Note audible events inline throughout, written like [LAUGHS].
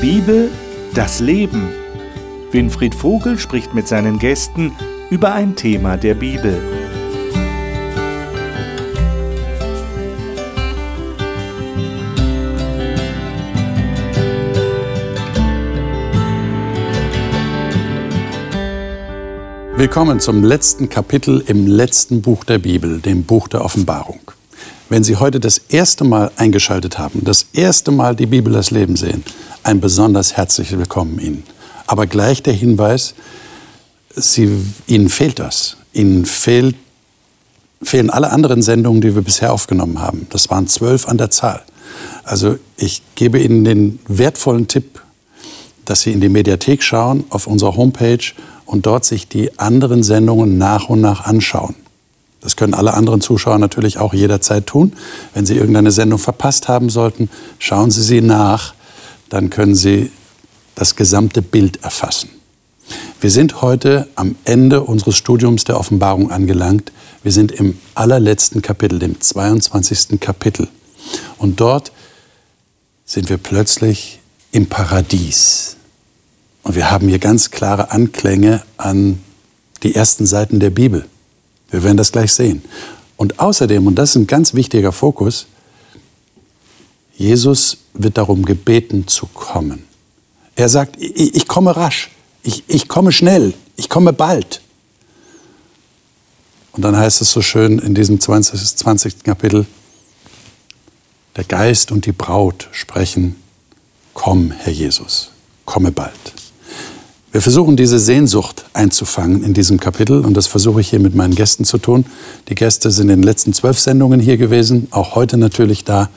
Bibel, das Leben. Winfried Vogel spricht mit seinen Gästen über ein Thema der Bibel. Willkommen zum letzten Kapitel im letzten Buch der Bibel, dem Buch der Offenbarung. Wenn Sie heute das erste Mal eingeschaltet haben, das erste Mal die Bibel das Leben sehen, ein besonders herzliches Willkommen Ihnen. Aber gleich der Hinweis, Sie, Ihnen fehlt das. Ihnen fehlt, fehlen alle anderen Sendungen, die wir bisher aufgenommen haben. Das waren zwölf an der Zahl. Also ich gebe Ihnen den wertvollen Tipp, dass Sie in die Mediathek schauen, auf unserer Homepage und dort sich die anderen Sendungen nach und nach anschauen. Das können alle anderen Zuschauer natürlich auch jederzeit tun. Wenn Sie irgendeine Sendung verpasst haben sollten, schauen Sie sie nach, dann können Sie das gesamte Bild erfassen. Wir sind heute am Ende unseres Studiums der Offenbarung angelangt. Wir sind im allerletzten Kapitel, dem 22. Kapitel. Und dort sind wir plötzlich im Paradies. Und wir haben hier ganz klare Anklänge an die ersten Seiten der Bibel. Wir werden das gleich sehen. Und außerdem, und das ist ein ganz wichtiger Fokus, Jesus wird darum gebeten zu kommen. Er sagt, ich, ich komme rasch, ich, ich komme schnell, ich komme bald. Und dann heißt es so schön in diesem 20, 20. Kapitel, der Geist und die Braut sprechen, komm, Herr Jesus, komme bald. Wir versuchen diese Sehnsucht einzufangen in diesem Kapitel und das versuche ich hier mit meinen Gästen zu tun. Die Gäste sind in den letzten zwölf Sendungen hier gewesen, auch heute natürlich da.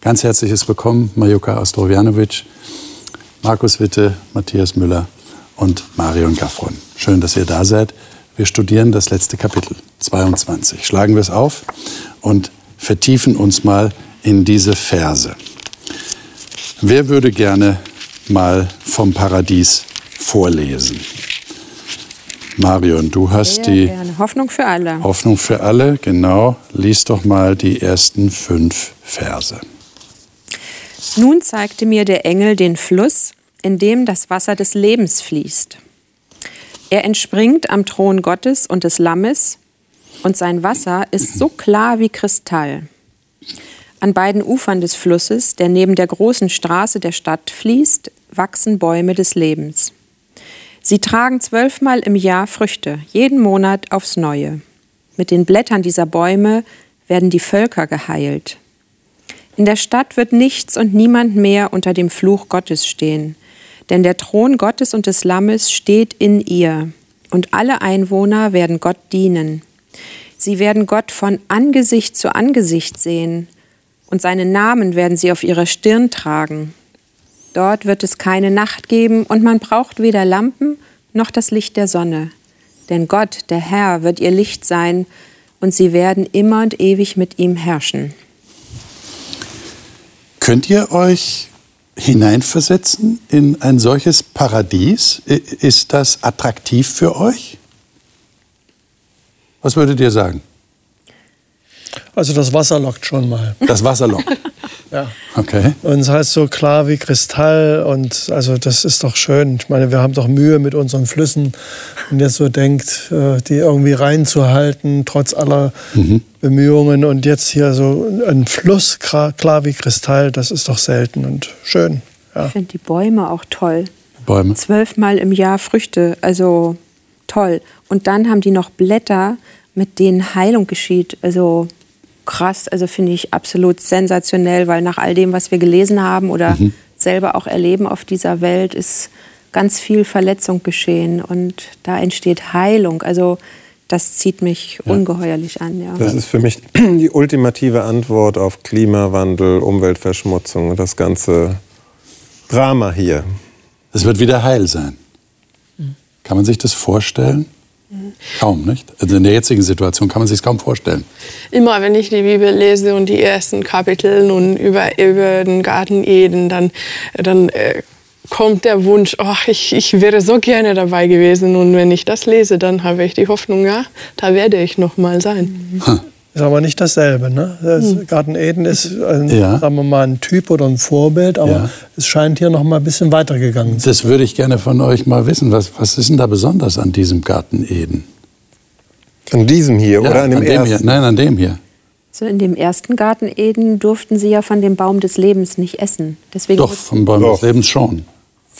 Ganz herzliches Willkommen, Majuka Ostrovjanovic, Markus Witte, Matthias Müller und Marion Gaffron. Schön, dass ihr da seid. Wir studieren das letzte Kapitel, 22. Schlagen wir es auf und vertiefen uns mal in diese Verse. Wer würde gerne mal vom Paradies vorlesen. Marion, du hast Sehr die gerne. Hoffnung für alle. Hoffnung für alle, genau. Lies doch mal die ersten fünf Verse. Nun zeigte mir der Engel den Fluss, in dem das Wasser des Lebens fließt. Er entspringt am Thron Gottes und des Lammes, und sein Wasser ist so klar wie Kristall. An beiden Ufern des Flusses, der neben der großen Straße der Stadt fließt, wachsen Bäume des Lebens. Sie tragen zwölfmal im Jahr Früchte, jeden Monat aufs Neue. Mit den Blättern dieser Bäume werden die Völker geheilt. In der Stadt wird nichts und niemand mehr unter dem Fluch Gottes stehen, denn der Thron Gottes und des Lammes steht in ihr, und alle Einwohner werden Gott dienen. Sie werden Gott von Angesicht zu Angesicht sehen, und seinen Namen werden sie auf ihrer Stirn tragen. Dort wird es keine Nacht geben und man braucht weder Lampen noch das Licht der Sonne. Denn Gott, der Herr, wird ihr Licht sein und sie werden immer und ewig mit ihm herrschen. Könnt ihr euch hineinversetzen in ein solches Paradies? Ist das attraktiv für euch? Was würdet ihr sagen? Also das Wasser lockt schon mal. Das Wasser lockt. [LAUGHS] ja. Okay. Und es heißt so klar wie Kristall und also das ist doch schön. Ich meine, wir haben doch Mühe mit unseren Flüssen und jetzt so denkt, äh, die irgendwie reinzuhalten, trotz aller mhm. Bemühungen. Und jetzt hier so ein Fluss klar wie Kristall, das ist doch selten und schön. Ja. Ich finde die Bäume auch toll. Bäume. Zwölfmal im Jahr Früchte, also toll. Und dann haben die noch Blätter, mit denen Heilung geschieht. Also krass, also finde ich absolut sensationell, weil nach all dem, was wir gelesen haben oder mhm. selber auch erleben auf dieser Welt, ist ganz viel Verletzung geschehen und da entsteht Heilung. Also das zieht mich ja. ungeheuerlich an. Ja. Das ist für mich [CLEARS THROAT] die ultimative Antwort auf Klimawandel, Umweltverschmutzung und das ganze Drama hier. Es wird wieder heil sein. Mhm. Kann man sich das vorstellen? Kaum, nicht? Also in der jetzigen Situation kann man sich kaum vorstellen. Immer wenn ich die Bibel lese und die ersten Kapitel und über, über den Garten Eden, dann, dann äh, kommt der Wunsch, ach, ich, ich wäre so gerne dabei gewesen. Und wenn ich das lese, dann habe ich die Hoffnung, ja, da werde ich noch mal sein. Hm. Ist aber nicht dasselbe. Ne? Das Garten Eden ist, ein, Ja. sagen wir mal, ein Typ oder ein Vorbild, aber Ja. es scheint hier noch mal ein bisschen weitergegangen zu sein. Das würde ich gerne von euch mal wissen. Was, was ist denn da besonders an diesem Garten Eden? An diesem hier Ja, oder an dem, hier. ersten? Nein, an dem hier. So in dem ersten Garten Eden durften sie ja von dem Baum des Lebens nicht essen. Deswegen Doch, vom Baum des Doch. Lebens schon.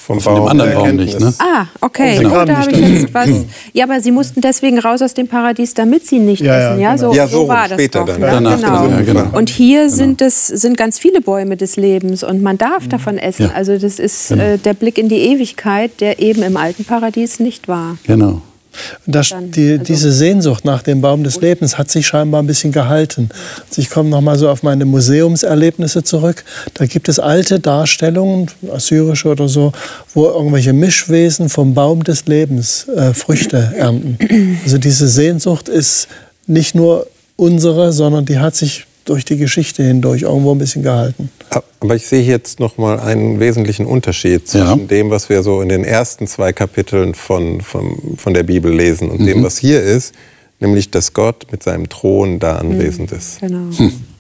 Vom Von dem Baum anderen der Baum nicht, ne? Ah, okay. Kamen da habe ich dahin. jetzt was. Ja, aber sie mussten deswegen raus aus dem Paradies, damit sie nicht Ja, ja, essen. Ja, genau. so, Ja, so so war das später doch. dann. Ne? Danach, genau. ja, genau. Und hier sind es sind ganz viele Bäume des Lebens und man darf davon essen. Ja. Also das ist Genau. äh, der Blick in die Ewigkeit, der eben im alten Paradies nicht war. Genau. Das, die, also- diese Sehnsucht nach dem Baum des Lebens hat sich scheinbar ein bisschen gehalten. Also ich komme noch mal so auf meine Museumserlebnisse zurück. Da gibt es alte Darstellungen, assyrische oder so, wo irgendwelche Mischwesen vom Baum des Lebens äh, Früchte ernten. Also diese Sehnsucht ist nicht nur unsere, sondern die hat sich durch die Geschichte hindurch irgendwo ein bisschen gehalten. Aber ich sehe jetzt noch mal einen wesentlichen Unterschied zwischen Ja. dem, was wir so in den ersten zwei Kapiteln von, von, von der Bibel lesen und dem, was hier ist, nämlich, dass Gott mit seinem Thron da anwesend ist. Genau.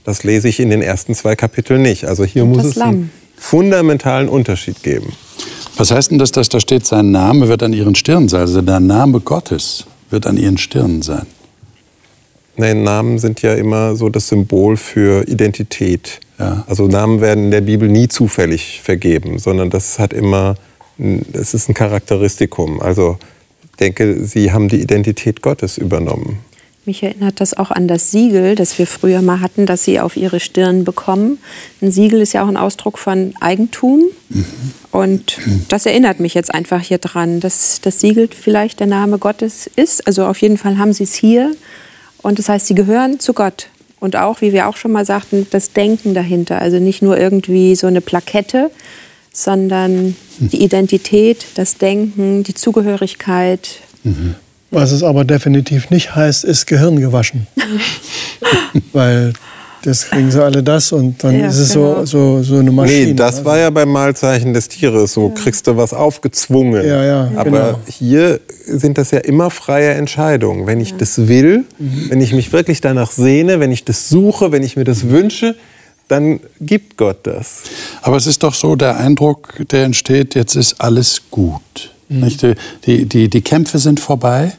Das lese ich in den ersten zwei Kapiteln nicht. Also hier Und muss es einen Lamm. fundamentalen Unterschied geben. Was heißt denn das, dass da steht, sein Name wird an ihren Stirnen sein? Also der Name Gottes wird an ihren Stirnen sein. Nein, Namen sind ja immer so das Symbol für Identität. Ja. Also Namen werden in der Bibel nie zufällig vergeben, sondern das hat immer, es ist ein Charakteristikum. Also ich denke, sie haben die Identität Gottes übernommen. Mich erinnert das auch an das Siegel, das wir früher mal hatten, das sie auf ihre Stirn bekommen. Ein Siegel ist ja auch ein Ausdruck von Eigentum. Und das erinnert mich jetzt einfach hier dran, dass das Siegel vielleicht der Name Gottes ist. Also auf jeden Fall haben sie es hier. Und das heißt, sie gehören zu Gott. Und auch, wie wir auch schon mal sagten, das Denken dahinter. Also nicht nur irgendwie so eine Plakette, sondern die Identität, das Denken, die Zugehörigkeit. Was es aber definitiv nicht heißt, ist Gehirn gewaschen. [LAUGHS] Weil das kriegen sie alle das und dann Ja, ist es genau. so, so, so eine Maschine. Nee, das Also, war ja beim Malzeichen des Tieres. So kriegst du was aufgezwungen. Ja, ja, Aber genau. hier sind das ja immer freie Entscheidungen. Wenn ich das will, Mhm. wenn ich mich wirklich danach sehne, wenn ich das suche, wenn ich mir das wünsche, dann gibt Gott das. Aber es ist doch so der Eindruck, der entsteht, jetzt ist alles gut. Nicht? Die, die, die, die Kämpfe sind vorbei,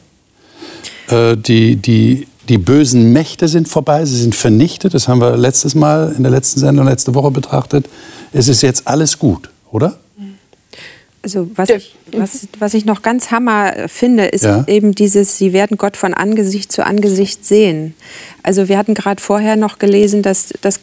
äh, die, die, die bösen Mächte sind vorbei, sie sind vernichtet. Das haben wir letztes Mal in der letzten Sendung, letzte Woche betrachtet. Es ist jetzt alles gut, oder? Also was ich, was, was ich noch ganz hammer finde, ist Ja. eben dieses, sie werden Gott von Angesicht zu Angesicht sehen. Also wir hatten gerade vorher noch gelesen, dass, dass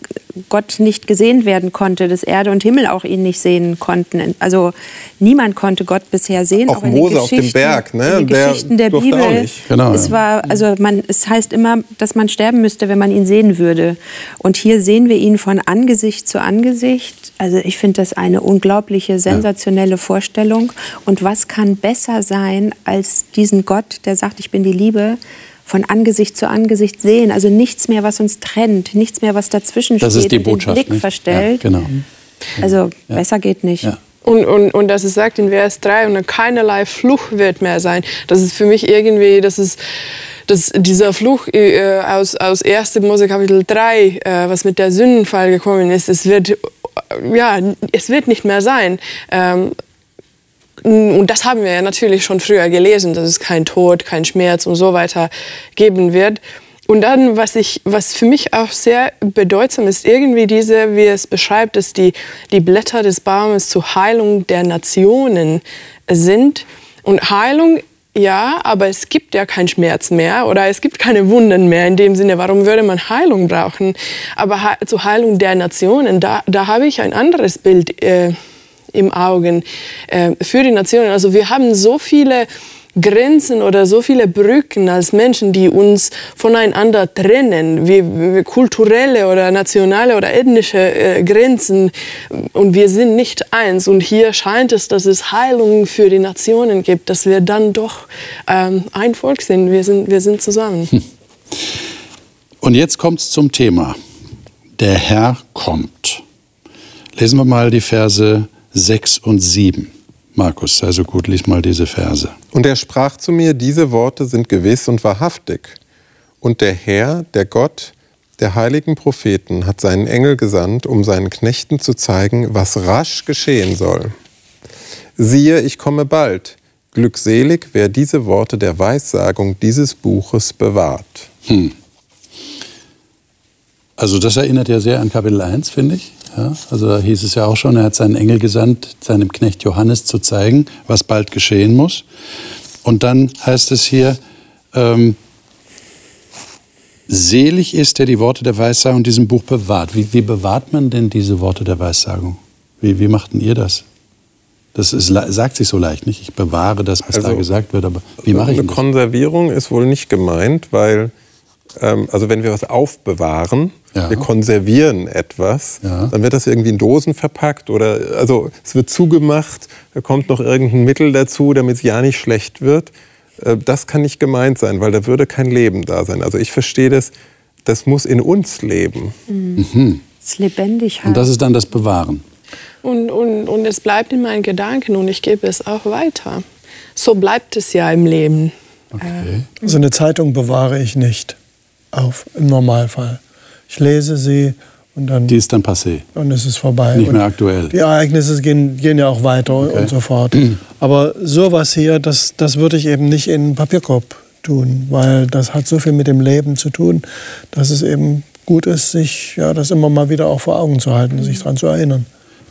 Gott nicht gesehen werden konnte, dass Erde und Himmel auch ihn nicht sehen konnten. Also niemand konnte Gott bisher sehen. Auch in den Mose auf dem Geschichten- Berg, ne? In den Der Geschichten der auch Bibel. nicht. Genau, es ja. war, also man, es heißt immer, dass man sterben müsste, wenn man ihn sehen würde. Und hier sehen wir ihn von Angesicht zu Angesicht. Also ich finde das eine unglaubliche, sensationelle Vorstellung. Und was kann besser sein, als diesen Gott, der sagt, ich bin die Liebe, von Angesicht zu Angesicht sehen. Also nichts mehr, was uns trennt, nichts mehr, was dazwischen Das steht ist die und Botschaft. den Blick nicht? verstellt. Ja, genau. Also besser geht nicht. Ja. Und, und, und dass es sagt in Vers 3, und keinerlei Fluch wird mehr sein. Das ist für mich irgendwie, das ist, dass dieser Fluch äh, aus, aus 1. Mose Kapitel 3, äh, was mit der Sündenfall gekommen ist, es wird, ja, es wird nicht mehr sein. Ähm, und das haben wir ja natürlich schon früher gelesen, dass es kein Tod, kein Schmerz und so weiter geben wird. Und dann, was, ich, was für mich auch sehr bedeutsam ist, irgendwie diese, wie es beschreibt, dass die, die Blätter des Baumes zur Heilung der Nationen sind. Und Heilung, ja, aber es gibt ja keinen Schmerz mehr oder es gibt keine Wunden mehr in dem Sinne. Warum würde man Heilung brauchen? Aber zur Heilung der Nationen, da, da habe ich ein anderes Bild. Äh, im Augen äh, für die Nationen. Also wir haben so viele Grenzen oder so viele Brücken als Menschen, die uns voneinander trennen, wie, wie kulturelle oder nationale oder ethnische äh, Grenzen. Und wir sind nicht eins. Und hier scheint es, dass es Heilung für die Nationen gibt, dass wir dann doch ähm, ein Volk sind. Wir sind, wir sind zusammen. Und jetzt kommt es zum Thema. Der Herr kommt. Lesen wir mal die Verse 6 und 7. Markus, sei so gut, lies mal diese Verse. Und er sprach zu mir, diese Worte sind gewiss und wahrhaftig. Und der Herr, der Gott, der heiligen Propheten hat seinen Engel gesandt, um seinen Knechten zu zeigen, was rasch geschehen soll. Siehe, ich komme bald. Glückselig, wer diese Worte der Weissagung dieses Buches bewahrt. Hm. Also das erinnert ja sehr an Kapitel 1, finde ich. Ja, also da hieß es ja auch schon, er hat seinen Engel gesandt, seinem Knecht Johannes zu zeigen, was bald geschehen muss. Und dann heißt es hier, ähm, selig ist, der die Worte der Weissagung in diesem Buch bewahrt. Wie, wie bewahrt man denn diese Worte der Weissagung? Wie, wie machten ihr das? Das ist, sagt sich so leicht, nicht? Ich bewahre das, was also, da gesagt wird, aber wie mache ich das? Eine Konservierung ist wohl nicht gemeint, weil, also wenn wir was aufbewahren, ja. wir konservieren etwas, ja. dann wird das irgendwie in Dosen verpackt oder, also es wird zugemacht, da kommt noch irgendein Mittel dazu, damit es ja nicht schlecht wird. Äh, das kann nicht gemeint sein, weil da würde kein Leben da sein. Also ich verstehe das, das muss in uns leben. Mhm. mhm. Es ist lebendig halt. Und das ist dann das Bewahren. Und, und, und es bleibt in meinen Gedanken und ich gebe es auch weiter. So bleibt es ja im Leben. Okay. Also eine Zeitung bewahre ich nicht auf, im Normalfall. Ich lese sie und dann. Die ist dann passé. Und es ist vorbei. Nicht mehr aktuell. Die Ereignisse gehen, gehen ja auch weiter okay. und so fort. Aber sowas hier, das, das würde ich eben nicht in einen Papierkorb tun, weil das hat so viel mit dem Leben zu tun, dass es eben gut ist, sich ja, das immer mal wieder auch vor Augen zu halten, sich daran zu erinnern.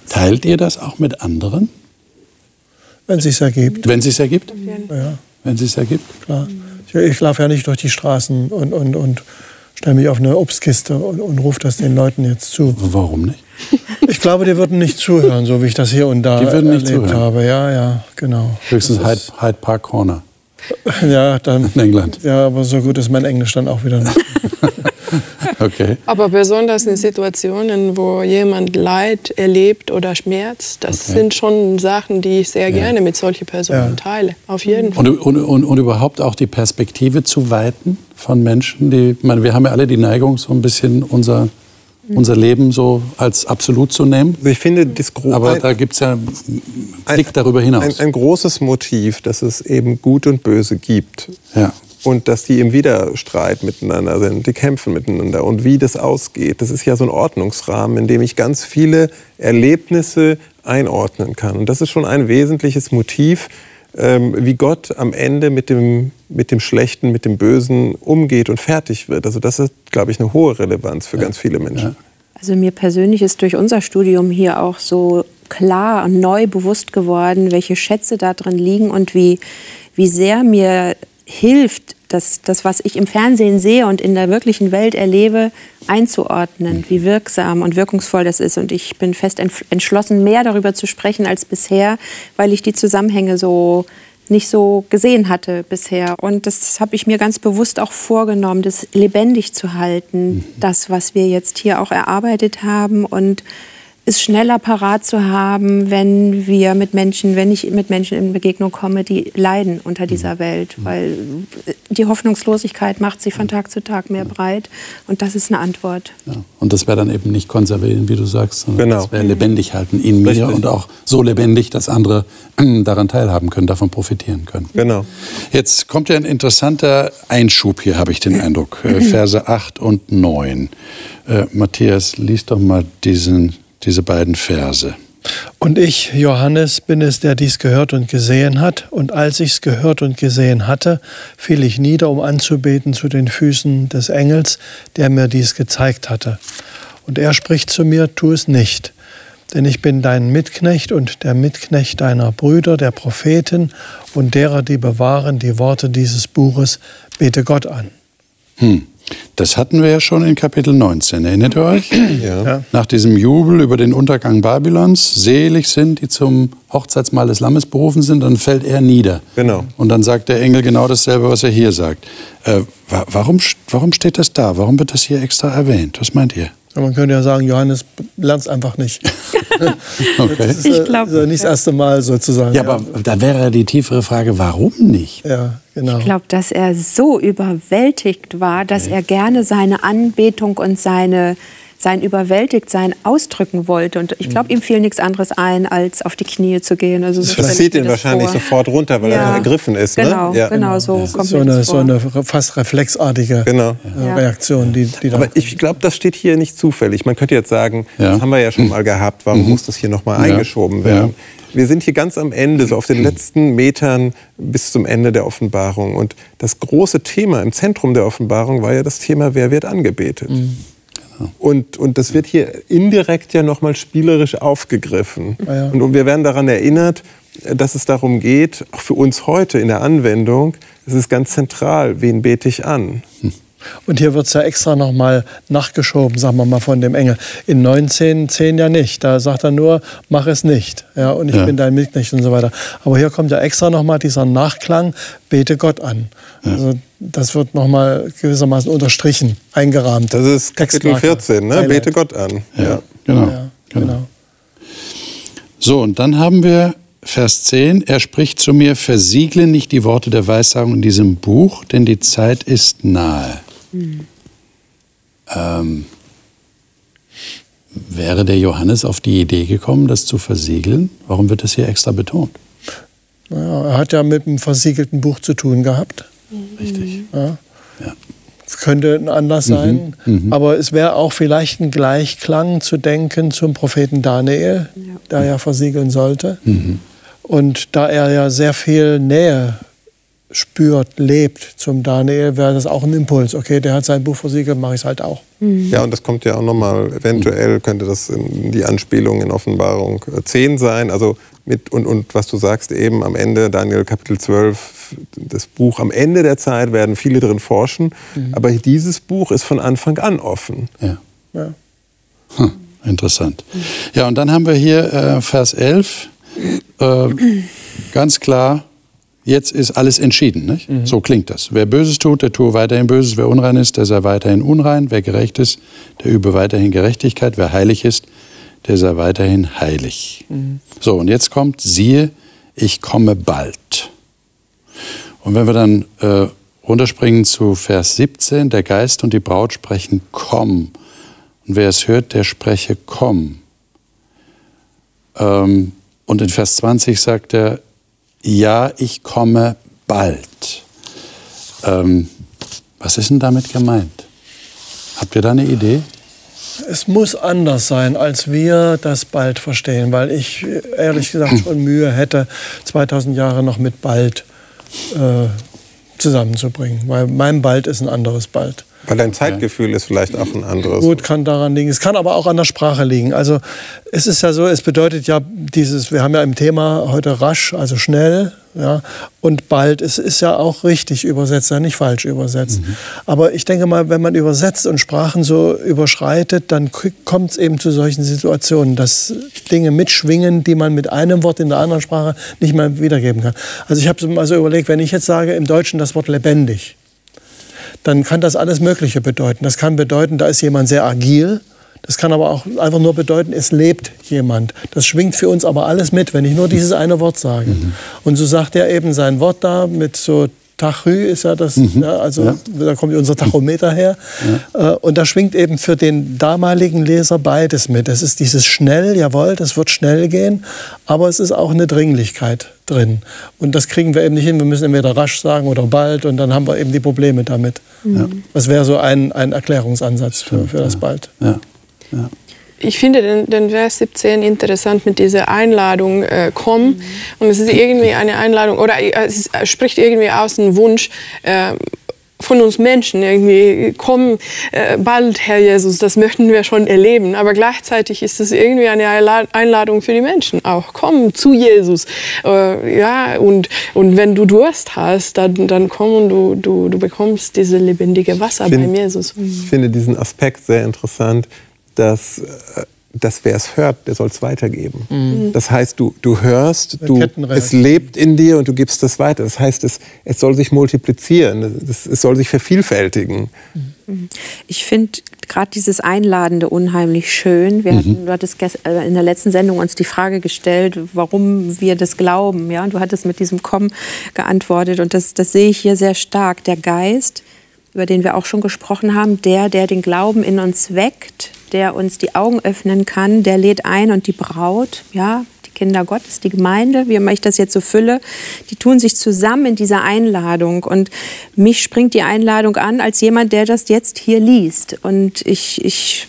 Teilt ihr das auch mit anderen? Wenn es sich ergibt. Wenn es sich ergibt? Ja. Wenn es sich ergibt? Klar. Ich, laufe ja nicht durch die Straßen und, und, und stelle mich auf eine Obstkiste und, und rufe das den Leuten jetzt zu. Warum nicht? Ich glaube, die würden nicht zuhören, so wie ich das hier und da erlebt zuhören. habe. Ja, ja, genau. Höchstens Hyde, Hyde Park Corner. Ja, dann. In England. Ja, aber so gut ist mein Englisch dann auch wieder nicht. [LAUGHS] okay. Aber besonders in Situationen, wo jemand Leid erlebt oder Schmerz, das okay. sind schon Sachen, die ich sehr ja. gerne mit solchen Personen ja. teile. Auf jeden Fall. Und, und, und, und, überhaupt auch die Perspektive zu weiten von Menschen, die, ich meine, wir haben ja alle die Neigung, so ein bisschen unser unser Leben so als absolut zu nehmen. Ich finde, das Aber da gibt es ja einen Blick darüber hinaus. Ein, ein, großes Motiv, dass es eben Gut und Böse gibt. Ja. Und dass die im Widerstreit miteinander sind, die kämpfen miteinander. Und wie das ausgeht, das ist ja so ein Ordnungsrahmen, in dem ich ganz viele Erlebnisse einordnen kann. Und das ist schon ein wesentliches Motiv, ähm, wie Gott am Ende mit dem, mit dem Schlechten, mit dem Bösen umgeht und fertig wird. Also das ist, glaube ich, eine hohe Relevanz für ja. ganz viele Menschen. Ja. Also mir persönlich ist durch unser Studium hier auch so klar und neu bewusst geworden, welche Schätze da drin liegen und wie, wie sehr mir hilft, das, das, was ich im Fernsehen sehe und in der wirklichen Welt erlebe, einzuordnen, wie wirksam und wirkungsvoll das ist. Und ich bin fest entschlossen, mehr darüber zu sprechen als bisher, weil ich die Zusammenhänge so nicht so gesehen hatte bisher. Und das habe ich mir ganz bewusst auch vorgenommen, das lebendig zu halten, mhm. das, was wir jetzt hier auch erarbeitet haben und es schneller parat zu haben, wenn wir mit Menschen, wenn ich mit Menschen in Begegnung komme, die leiden unter mhm. dieser Welt, weil die Hoffnungslosigkeit macht sich von Tag zu Tag mehr breit und das ist eine Antwort. Ja. Und das wäre dann eben nicht konservieren, wie du sagst, sondern genau. das wäre lebendig halten in mir Richtig. und auch so lebendig, dass andere daran teilhaben können, davon profitieren können. Genau. Jetzt kommt ja ein interessanter Einschub hier, habe ich den Eindruck, äh, Verse 8 und 9. Äh, Matthias, lies doch mal diesen diese beiden Verse. Und ich, Johannes, bin es, der dies gehört und gesehen hat. Und als ich es gehört und gesehen hatte, fiel ich nieder, um anzubeten zu den Füßen des Engels, der mir dies gezeigt hatte. Und er spricht zu mir, tu es nicht. Denn ich bin dein Mitknecht und der Mitknecht deiner Brüder, der Propheten und derer, die bewahren die Worte dieses Buches. Bete Gott an. Hm. Das hatten wir ja schon in Kapitel 19. Erinnert ihr euch? [CLEARS THROAT] Ja. Nach diesem Jubel über den Untergang Babylons, selig sind, die zum Hochzeitsmahl des Lammes berufen sind, dann fällt er nieder. Genau. Und dann sagt der Engel genau dasselbe, was er hier sagt. Äh, warum, warum steht das da? Warum wird das hier extra erwähnt? Was meint ihr? Man könnte ja sagen, Johannes lernt es einfach nicht. [LAUGHS] okay. Das ist, ich glaube, ist ja nicht das erste Mal sozusagen. Ja, aber da wäre die tiefere Frage, warum nicht? Ja, genau. Ich glaube, dass er so überwältigt war, dass okay. er gerne seine Anbetung und seine sein Überwältigtsein ausdrücken wollte. Und ich glaube, ihm fiel nichts anderes ein, als auf die Knie zu gehen. Also so das zieht ihn wahrscheinlich vor. sofort runter, weil ja. er ergriffen ist. Ne? Genau, ne? ja. genau so ja. kommt so eine, so eine fast reflexartige genau. Reaktion. Die, die Aber ich glaube, das steht hier nicht zufällig. Man könnte jetzt sagen, das haben wir ja schon mal gehabt, warum mhm. muss das hier nochmal eingeschoben werden? Wir sind hier ganz am Ende, so auf den letzten Metern bis zum Ende der Offenbarung. Und das große Thema im Zentrum der Offenbarung war ja das Thema, wer wird angebetet? Mhm. Und, und das wird hier indirekt ja nochmal spielerisch aufgegriffen. Ah, ja. und, und wir werden daran erinnert, dass es darum geht, auch für uns heute in der Anwendung, es ist ganz zentral, wen bete ich an? Hm. Und hier wird es ja extra nochmal nachgeschoben, sagen wir mal, von dem Engel. In 19, 10 ja nicht. Da sagt er nur, mach es nicht. Ja, und ich ja. bin dein Mitknecht und so weiter. Aber hier kommt ja extra nochmal dieser Nachklang, bete Gott an. Ja. Also das wird nochmal gewissermaßen unterstrichen, eingerahmt. Das ist Kapitel 14, ne? bete Gott an. Ja, genau. genau. genau. So, und dann haben wir Vers 10, er spricht zu mir, versiegle nicht die Worte der Weissagung in diesem Buch, denn die Zeit ist nahe. Mhm. Ähm, wäre der Johannes auf die Idee gekommen, das zu versiegeln? Warum wird das hier extra betont? Naja, er hat ja mit einem versiegelten Buch zu tun gehabt. Richtig. Ja. ja. Könnte ein Anlass mhm. sein. Mhm. Aber es wäre auch vielleicht ein Gleichklang zu denken zum Propheten Daniel, ja. der ja versiegeln sollte. Mhm. Und da er ja sehr viel Nähe spürt, lebt zum Daniel, wäre das auch ein Impuls. Okay, der hat sein Buch versiegelt, mache ich es halt auch. Mhm. Ja, und das kommt ja auch nochmal, eventuell könnte das in die Anspielung in Offenbarung 10 sein. Also mit, und, und was du sagst eben am Ende, Daniel Kapitel 12, das Buch, am Ende der Zeit werden viele drin forschen. Mhm. Aber dieses Buch ist von Anfang an offen. Ja. ja. Hm, interessant. Ja, und dann haben wir hier äh, Vers 11. Äh, ganz klar, jetzt ist alles entschieden. Nicht? Mhm. So klingt das. Wer Böses tut, der tue weiterhin Böses. Wer unrein ist, der sei weiterhin unrein. Wer gerecht ist, der übe weiterhin Gerechtigkeit. Wer heilig ist, der sei weiterhin heilig. Mhm. So, und jetzt kommt, siehe, ich komme bald. Und wenn wir dann äh, runterspringen zu Vers 17, der Geist und die Braut sprechen, komm. Und wer es hört, der spreche, komm. Ähm, und in Vers 20 sagt er, ja, ich komme bald. Ähm, was ist denn damit gemeint? Habt ihr da eine Idee? Es muss anders sein, als wir das bald verstehen, weil ich ehrlich gesagt [CLEARS THROAT] schon Mühe hätte, 2000 Jahre noch mit bald äh, zusammenzubringen, weil mein bald ist ein anderes bald. Weil dein Zeitgefühl ist vielleicht auch ein anderes. Gut, kann daran liegen. Es kann aber auch an der Sprache liegen. Also es ist ja so, es bedeutet ja dieses, wir haben ja im Thema heute rasch, also schnell, ja, und bald. Es ist ja auch richtig übersetzt, ja nicht falsch übersetzt. Mhm. Aber ich denke mal, wenn man übersetzt und Sprachen so überschreitet, dann kommt es eben zu solchen Situationen, dass Dinge mitschwingen, die man mit einem Wort in der anderen Sprache nicht mehr wiedergeben kann. Also ich habe mal so überlegt, wenn ich jetzt sage im Deutschen das Wort lebendig, dann kann das alles Mögliche bedeuten. Das kann bedeuten, da ist jemand sehr agil. Das kann aber auch einfach nur bedeuten, es lebt jemand. Das schwingt für uns aber alles mit, wenn ich nur dieses eine Wort sage. Mhm. Und so sagt er eben sein Wort da mit so Tachü ist ja das, mhm. ja, also ja. da kommt unser Tachometer her. Ja. Äh, und da schwingt eben für den damaligen Leser beides mit. Es ist dieses schnell, jawohl, das wird schnell gehen, aber es ist auch eine Dringlichkeit drin. Und das kriegen wir eben nicht hin. Wir müssen entweder rasch sagen oder bald und dann haben wir eben die Probleme damit. Mhm. Das wäre so ein, ein Erklärungsansatz für, für das bald. Ja. Ja ich finde den, den, Vers 17 interessant mit dieser Einladung, äh, komm. Mhm. Und es ist irgendwie eine Einladung, oder äh, es spricht irgendwie aus einem Wunsch äh, von uns Menschen, irgendwie, komm äh, bald, Herr Jesus, das möchten wir schon erleben. Aber gleichzeitig ist es irgendwie eine Einladung für die Menschen auch. Komm zu Jesus. Äh, ja, und, und wenn du Durst hast, dann, dann komm und du, du, du bekommst dieses lebendige Wasser find, bei Jesus. Ich finde diesen Aspekt sehr interessant dass, äh, dass wer es hört, der soll es weitergeben. Mhm. Das heißt, du, du hörst, du, es lebt in dir und du gibst es weiter. Das heißt, es, es soll sich multiplizieren, es, es soll sich vervielfältigen. Mhm. Ich finde gerade dieses Einladende unheimlich schön. Wir hatten, mhm. du hattest äh, in der letzten Sendung uns die Frage gestellt, warum wir das glauben. Ja? Und du hattest mit diesem Kommen geantwortet. Und das, das sehe ich hier sehr stark. Der Geist, über den wir auch schon gesprochen haben, der, der den Glauben in uns weckt, der uns die Augen öffnen kann, der lädt ein und die Braut, ja, die Kinder Gottes, die Gemeinde, wie immer ich das jetzt so fülle, die tun sich zusammen in dieser Einladung. Und mich springt die Einladung an als jemand, der das jetzt hier liest. Und ich, ich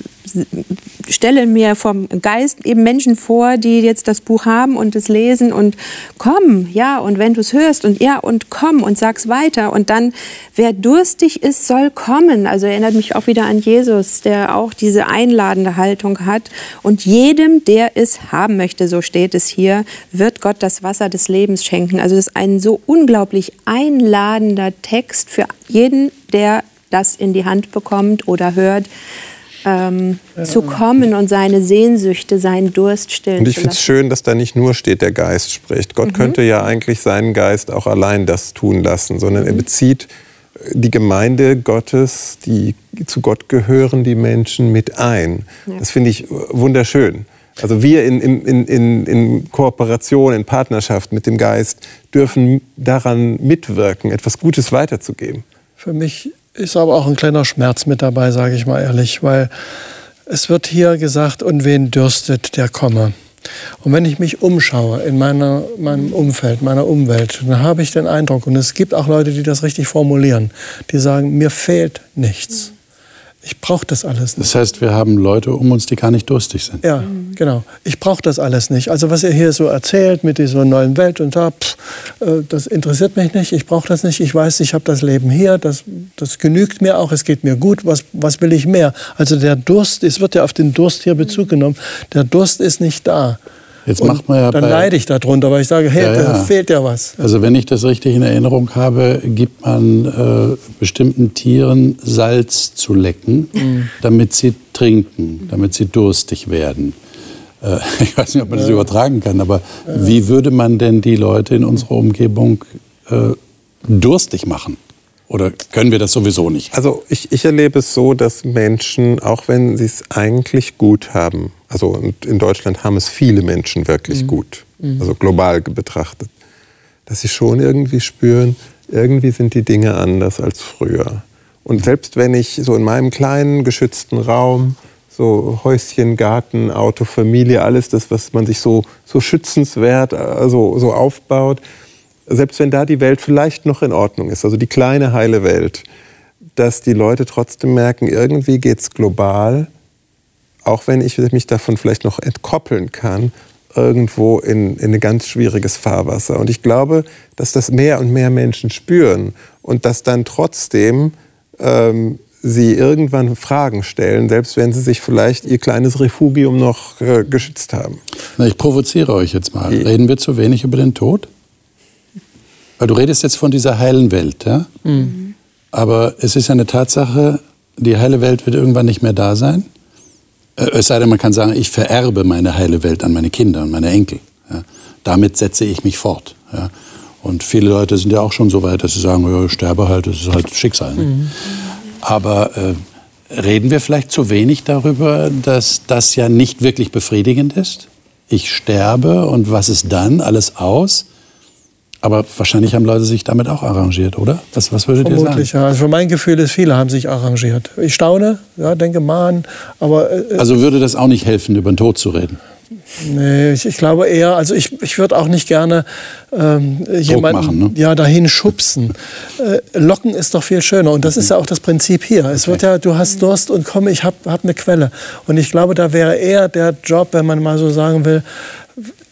stelle mir vom Geist eben Menschen vor, die jetzt das Buch haben und es lesen und komm, ja, und wenn du es hörst und ja, und komm und sag's weiter. Und dann, wer durstig ist, soll kommen. Also erinnert mich auch wieder an Jesus, der auch diese einladende Haltung hat. Und jedem, der es haben möchte, so steht es hier, wird Gott das Wasser des Lebens schenken. Also das ist ein so unglaublich einladender Text für jeden, der das in die Hand bekommt oder hört ähm, ja. zu kommen und seine Sehnsüchte, seinen Durst stillen Und ich finde es schön, dass da nicht nur steht, der Geist spricht. Gott mhm. könnte ja eigentlich seinen Geist auch allein das tun lassen, sondern mhm. er bezieht die Gemeinde Gottes, die zu Gott gehören, die Menschen mit ein. Ja. Das finde ich wunderschön. Also wir in, in, in, in Kooperation, in Partnerschaft mit dem Geist dürfen daran mitwirken, etwas Gutes weiterzugeben. Für mich ist aber auch ein kleiner Schmerz mit dabei, sage ich mal ehrlich, weil es wird hier gesagt, und wen dürstet, der komme. Und wenn ich mich umschaue in meiner, meinem Umfeld, meiner Umwelt, dann habe ich den Eindruck, und es gibt auch Leute, die das richtig formulieren, die sagen, mir fehlt nichts. Ich brauche das alles nicht. Das heißt, wir haben Leute um uns, die gar nicht durstig sind. Ja, genau. Ich brauche das alles nicht. Also was ihr hier so erzählt mit dieser neuen Welt und da, pff, äh, das interessiert mich nicht. Ich brauche das nicht. Ich weiß, ich habe das Leben hier. Das, das genügt mir auch. Es geht mir gut. Was, was will ich mehr? Also der Durst, es wird ja auf den Durst hier Bezug genommen. Der Durst ist nicht da. Jetzt und macht man ja dann leide ich darunter, weil ich sage, hey, ja, ja. da fehlt ja was. Also wenn ich das richtig in Erinnerung habe, gibt man äh, bestimmten Tieren Salz zu lecken, mhm. damit sie trinken, damit sie durstig werden. Äh, [LAUGHS] ich weiß nicht, ob man das übertragen kann, aber wie würde man denn die Leute in unserer Umgebung äh, durstig machen? Oder können wir das sowieso nicht? Also ich, ich erlebe es so, dass Menschen, auch wenn sie es eigentlich gut haben, also in Deutschland haben es viele Menschen wirklich mhm. gut, mhm. also global betrachtet, dass sie schon irgendwie spüren, irgendwie sind die Dinge anders als früher. Und selbst wenn ich so in meinem kleinen geschützten Raum so Häuschen, Garten, Auto, Familie, alles das, was man sich so, so schützenswert also, so aufbaut, selbst wenn da die Welt vielleicht noch in Ordnung ist, also die kleine heile Welt, dass die Leute trotzdem merken, irgendwie geht es global, auch wenn ich mich davon vielleicht noch entkoppeln kann, irgendwo in, in ein ganz schwieriges Fahrwasser. Und ich glaube, dass das mehr und mehr Menschen spüren und dass dann trotzdem ähm, sie irgendwann Fragen stellen, selbst wenn sie sich vielleicht ihr kleines Refugium noch äh, geschützt haben. Na, ich provoziere euch jetzt mal. Reden wir zu wenig über den Tod? Weil du redest jetzt von dieser heilen Welt, ja? Mhm. Aber es ist ja eine Tatsache, die heile Welt wird irgendwann nicht mehr da sein. Äh, es sei denn, man kann sagen, ich vererbe meine heile Welt an meine Kinder und meine Enkel. Ja? Damit setze ich mich fort. Ja? Und viele Leute sind ja auch schon so weit, dass sie sagen, ja, ich sterbe halt, das ist halt Schicksal. Ne? Mhm. Aber äh, reden wir vielleicht zu wenig darüber, dass das ja nicht wirklich befriedigend ist? Ich sterbe und was ist dann? Alles aus? Aber wahrscheinlich haben Leute sich damit auch arrangiert, oder? Was, was würdet Vermutlich, ihr sagen? Vermutlich, ja. Also für mein Gefühl ist, viele haben sich arrangiert. Ich staune, ja, denke, man, aber... Äh, also würde das auch nicht helfen, über den Tod zu reden? Nee, ich, ich glaube eher, also ich, ich würde auch nicht gerne ähm, jemanden machen, ne? ja, dahin schubsen. [LAUGHS] Äh, locken ist doch viel schöner und das mhm. ist ja auch das Prinzip hier. Es okay. wird ja, du hast Durst und komm, ich habe hab eine Quelle. Und ich glaube, da wäre eher der Job, wenn man mal so sagen will,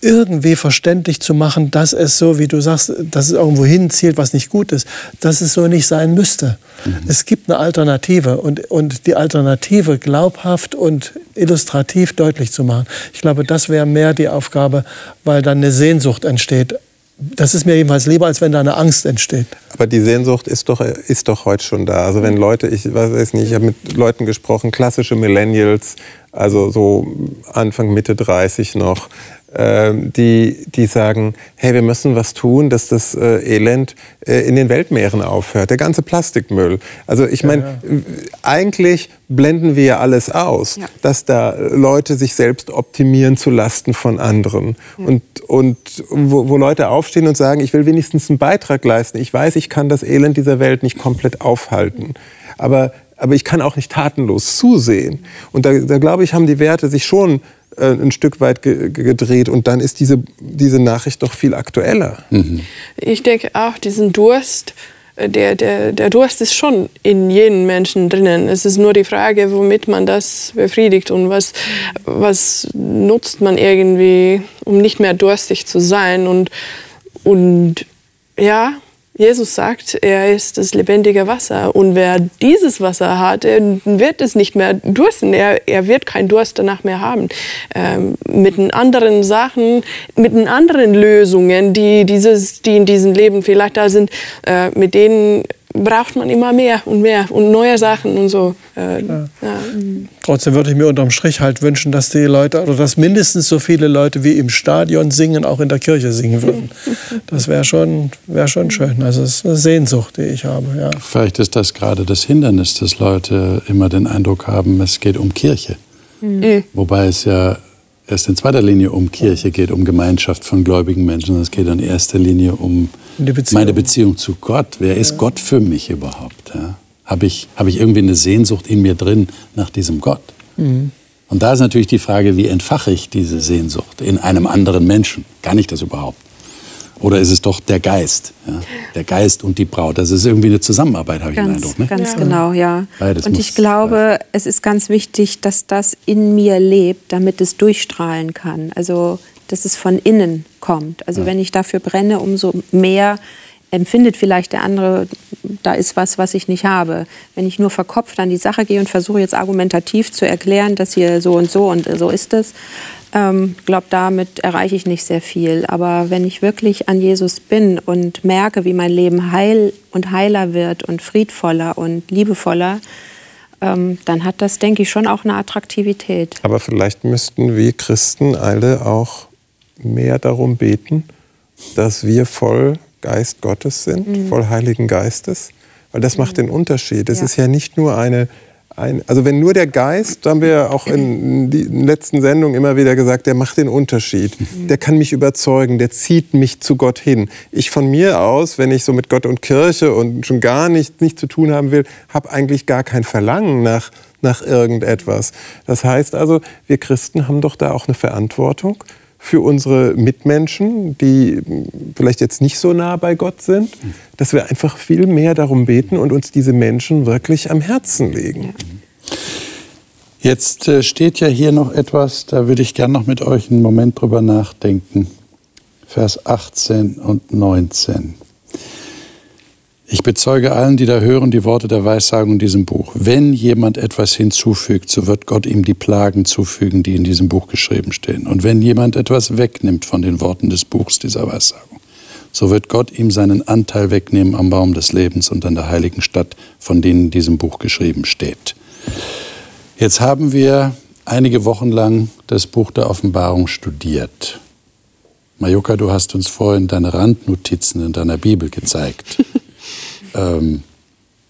irgendwie verständlich zu machen, dass es so, wie du sagst, dass es irgendwo hinzielt, was nicht gut ist, dass es so nicht sein müsste. Mhm. Es gibt eine Alternative und, und die Alternative glaubhaft und illustrativ deutlich zu machen. Ich glaube, das wäre mehr die Aufgabe, weil dann eine Sehnsucht entsteht. Das ist mir jedenfalls lieber, als wenn da eine Angst entsteht. Aber die Sehnsucht ist doch, ist doch heute schon da. Also wenn Leute, ich weiß nicht, ich habe mit Leuten gesprochen, klassische Millennials, also so Anfang, Mitte 30 noch, die, die sagen, hey, wir müssen was tun, dass das äh, Elend äh, in den Weltmeeren aufhört, der ganze Plastikmüll. Also ich meine, ja, ja. eigentlich blenden wir ja alles aus, ja. dass da Leute sich selbst optimieren zu Lasten von anderen. Und, und wo, wo Leute aufstehen und sagen, ich will wenigstens einen Beitrag leisten. Ich weiß, ich kann das Elend dieser Welt nicht komplett aufhalten. Aber aber ich kann auch nicht tatenlos zusehen. Und da, da glaube ich, haben die Werte sich schon äh, ein Stück weit ge gedreht und dann ist diese, diese Nachricht doch viel aktueller. Mhm. Ich denke auch, diesen Durst, äh, der, der, der Durst ist schon in jedem Menschen drinnen. Es ist nur die Frage, womit man das befriedigt und was, was nutzt man irgendwie, um nicht mehr durstig zu sein. Und, und ja, Jesus sagt, er ist das lebendige Wasser. Und wer dieses Wasser hat, wird es nicht mehr dursten. Er, er wird keinen Durst danach mehr haben. Ähm, mit anderen Sachen, mit anderen Lösungen, die, dieses, die in diesem Leben vielleicht da sind, äh, mit denen braucht man immer mehr und mehr und neue Sachen und so. Äh, ja. Ja. Trotzdem würde ich mir unterm Strich halt wünschen, dass die Leute oder dass mindestens so viele Leute wie im Stadion singen, auch in der Kirche singen würden. [LAUGHS] Das wäre schon, wär schon schön. Also es ist eine Sehnsucht, die ich habe. Ja. Vielleicht ist das gerade das Hindernis, dass Leute immer den Eindruck haben, es geht um Kirche. Mhm. Wobei es ja erst in zweiter Linie um Kirche geht, um Gemeinschaft von gläubigen Menschen. Es geht in erster Linie um Beziehung. meine Beziehung zu Gott. Wer ist Gott für mich überhaupt? Ja? Habe ich, hab ich irgendwie eine Sehnsucht in mir drin nach diesem Gott? Mhm. Und da ist natürlich die Frage, wie entfache ich diese Sehnsucht in einem anderen Menschen? Kann ich das überhaupt? Oder ist es doch der Geist? Ja? Der Geist und die Braut. Das ist irgendwie eine Zusammenarbeit, habe ich den Eindruck. Ne? Ganz ja. genau, ja. Beides und ich glaube, ja. es ist ganz wichtig, dass das in mir lebt, damit es durchstrahlen kann. Also, dass es von innen kommt. Also, wenn ich dafür brenne, umso mehr empfindet vielleicht der andere, da ist was, was ich nicht habe. Wenn ich nur verkopft an die Sache gehe und versuche jetzt argumentativ zu erklären, dass hier so und so und so ist es, ähm, glaube, damit erreiche ich nicht sehr viel. Aber wenn ich wirklich an Jesus bin und merke, wie mein Leben heil und heiler wird und friedvoller und liebevoller, ähm, dann hat das, denke ich, schon auch eine Attraktivität. Aber vielleicht müssten wir Christen alle auch mehr darum beten, dass wir voll Geist Gottes sind, mhm. voll Heiligen Geistes. Weil das mhm. macht den Unterschied. Es ja. ist ja nicht nur eine ein, also wenn nur der Geist, da haben wir ja auch in den letzten Sendungen immer wieder gesagt, der macht den Unterschied. Mhm. Der kann mich überzeugen, der zieht mich zu Gott hin. Ich von mir aus, wenn ich so mit Gott und Kirche und schon gar nichts nicht zu tun haben will, habe eigentlich gar kein Verlangen nach, nach irgendetwas. Das heißt also, wir Christen haben doch da auch eine Verantwortung für unsere Mitmenschen, die vielleicht jetzt nicht so nah bei Gott sind, dass wir einfach viel mehr darum beten und uns diese Menschen wirklich am Herzen legen. Jetzt äh, steht ja hier noch etwas, da würde ich gerne noch mit euch einen Moment drüber nachdenken. Vers 18 und 19. Ich bezeuge allen, die da hören, die Worte der Weissagung in diesem Buch. Wenn jemand etwas hinzufügt, so wird Gott ihm die Plagen zufügen, die in diesem Buch geschrieben stehen. Und wenn jemand etwas wegnimmt von den Worten des Buchs dieser Weissagung, so wird Gott ihm seinen Anteil wegnehmen am Baum des Lebens und an der heiligen Stadt, von denen in diesem Buch geschrieben steht. Jetzt haben wir einige Wochen lang das Buch der Offenbarung studiert. Majuka, du hast uns vorhin deine Randnotizen in deiner Bibel gezeigt. Ähm,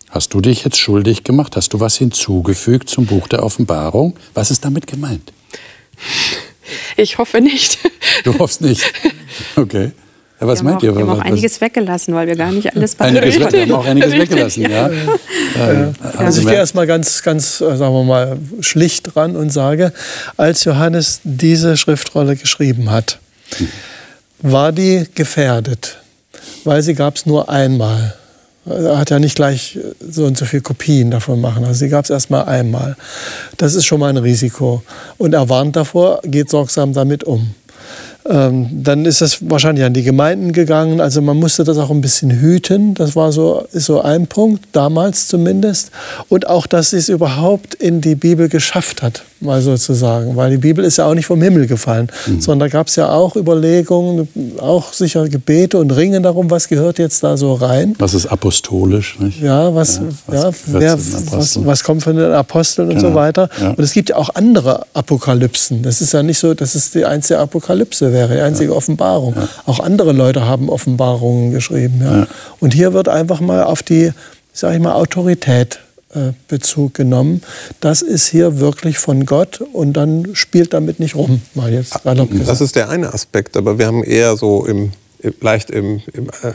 hast du dich jetzt schuldig gemacht? Hast du was hinzugefügt zum Buch der Offenbarung? Was ist damit gemeint? Ich hoffe nicht. Du hoffst nicht? Okay. Ja, was wir meint auch, ihr? Wir haben auch was, einiges weggelassen, weil wir gar nicht alles einiges Wir haben auch einiges weggelassen, ja. [LAUGHS] ja. ja. Also ich gehe erstmal ganz, ganz, äh, sagen wir mal, schlicht dran und sage, als Johannes diese Schriftrolle geschrieben hat, war die gefährdet, weil sie gab es nur einmal. Er hat ja nicht gleich so und so viele Kopien davon machen. Also die gab es erst mal einmal. Das ist schon mal ein Risiko. Und er warnt davor, geht sorgsam damit um. Ähm, dann ist das wahrscheinlich an die Gemeinden gegangen. Also man musste das auch ein bisschen hüten. Das war so, ist so ein Punkt, damals zumindest. Und auch, dass sie es überhaupt in die Bibel geschafft hat, mal sozusagen. Weil die Bibel ist ja auch nicht vom Himmel gefallen, mhm. sondern da gab es ja auch Überlegungen, auch sicher Gebete und Ringen darum, was gehört jetzt da so rein. Was ist apostolisch? Nicht? Ja, was, ja, was, ja, wer, was, was, kommt von den Aposteln und genau. so weiter. Ja. Und es gibt ja auch andere Apokalypsen. Das ist ja nicht so, dass es die einzige Apokalypse wäre, die einzige ja. Offenbarung. Ja. Auch andere Leute haben Offenbarungen geschrieben. Ja. Und hier wird einfach mal auf die, sag ich mal, Autorität äh, Bezug genommen. Das ist hier wirklich von Gott und dann spielt damit nicht rum, mal jetzt Das ist der eine Aspekt, aber wir haben eher so im leicht im, im, äh,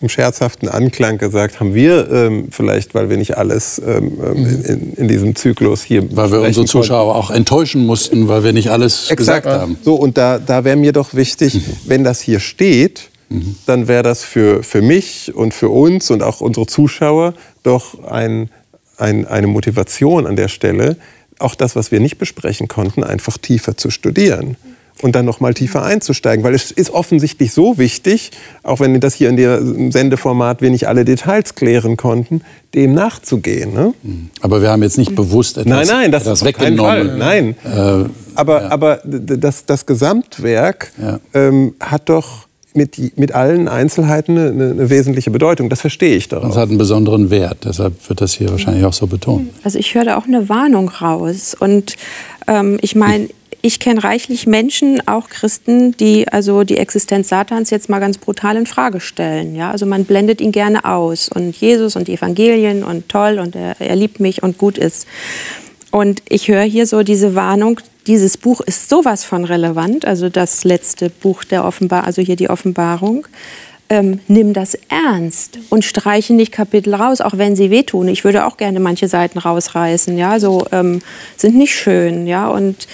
im, scherzhaften Anklang gesagt, haben wir ähm, vielleicht, weil wir nicht alles ähm, ähm mhm. in, in, diesem Zyklus hier. Weil wir unsere Zuschauer konnten. auch enttäuschen mussten, weil wir nicht alles Exakt. gesagt haben. So, und da, da wäre mir doch wichtig, mhm. wenn das hier steht, mhm. dann wäre das für, für mich und für uns und auch unsere Zuschauer doch ein, ein, eine Motivation an der Stelle, auch das, was wir nicht besprechen konnten, einfach tiefer zu studieren und dann noch mal tiefer einzusteigen, weil es ist offensichtlich so wichtig, auch wenn das hier in dem Sendeformat wir nicht alle Details klären konnten, dem nachzugehen. Ne? Mhm. Aber wir haben jetzt nicht bewusst etwas, nein, nein, das etwas ist weggenommen. Nein, äh, aber, ja. aber das, das Gesamtwerk ja. ähm, hat doch mit, mit allen Einzelheiten eine, eine, wesentliche Bedeutung. Das verstehe ich daraus. Es hat einen besonderen Wert. Deshalb wird das hier wahrscheinlich auch so betont. Also ich höre da auch eine Warnung raus. Und ähm, ich meine, ich kenne reichlich Menschen, auch Christen, die also die Existenz Satans jetzt mal ganz brutal in Frage stellen. Ja, also man blendet ihn gerne aus und Jesus und die Evangelien und toll und er, er liebt mich und gut ist. Und ich höre hier so diese Warnung, dieses Buch ist sowas von relevant, also das letzte Buch der Offenbarung, also hier die Offenbarung. Ähm, nimm das ernst und streiche nicht Kapitel raus, auch wenn sie wehtun. Ich würde auch gerne manche Seiten rausreißen, ja, so ähm, sind nicht schön, ja, und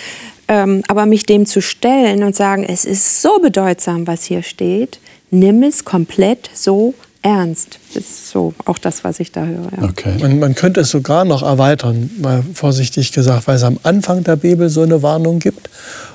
ähm, aber mich dem zu stellen und sagen, es ist so bedeutsam, was hier steht, nimm es komplett so ernst. Das ist so auch das, was ich da höre. Ja. Okay. Man, man, könnte es sogar noch erweitern, mal vorsichtig gesagt, weil es am Anfang der Bibel so eine Warnung gibt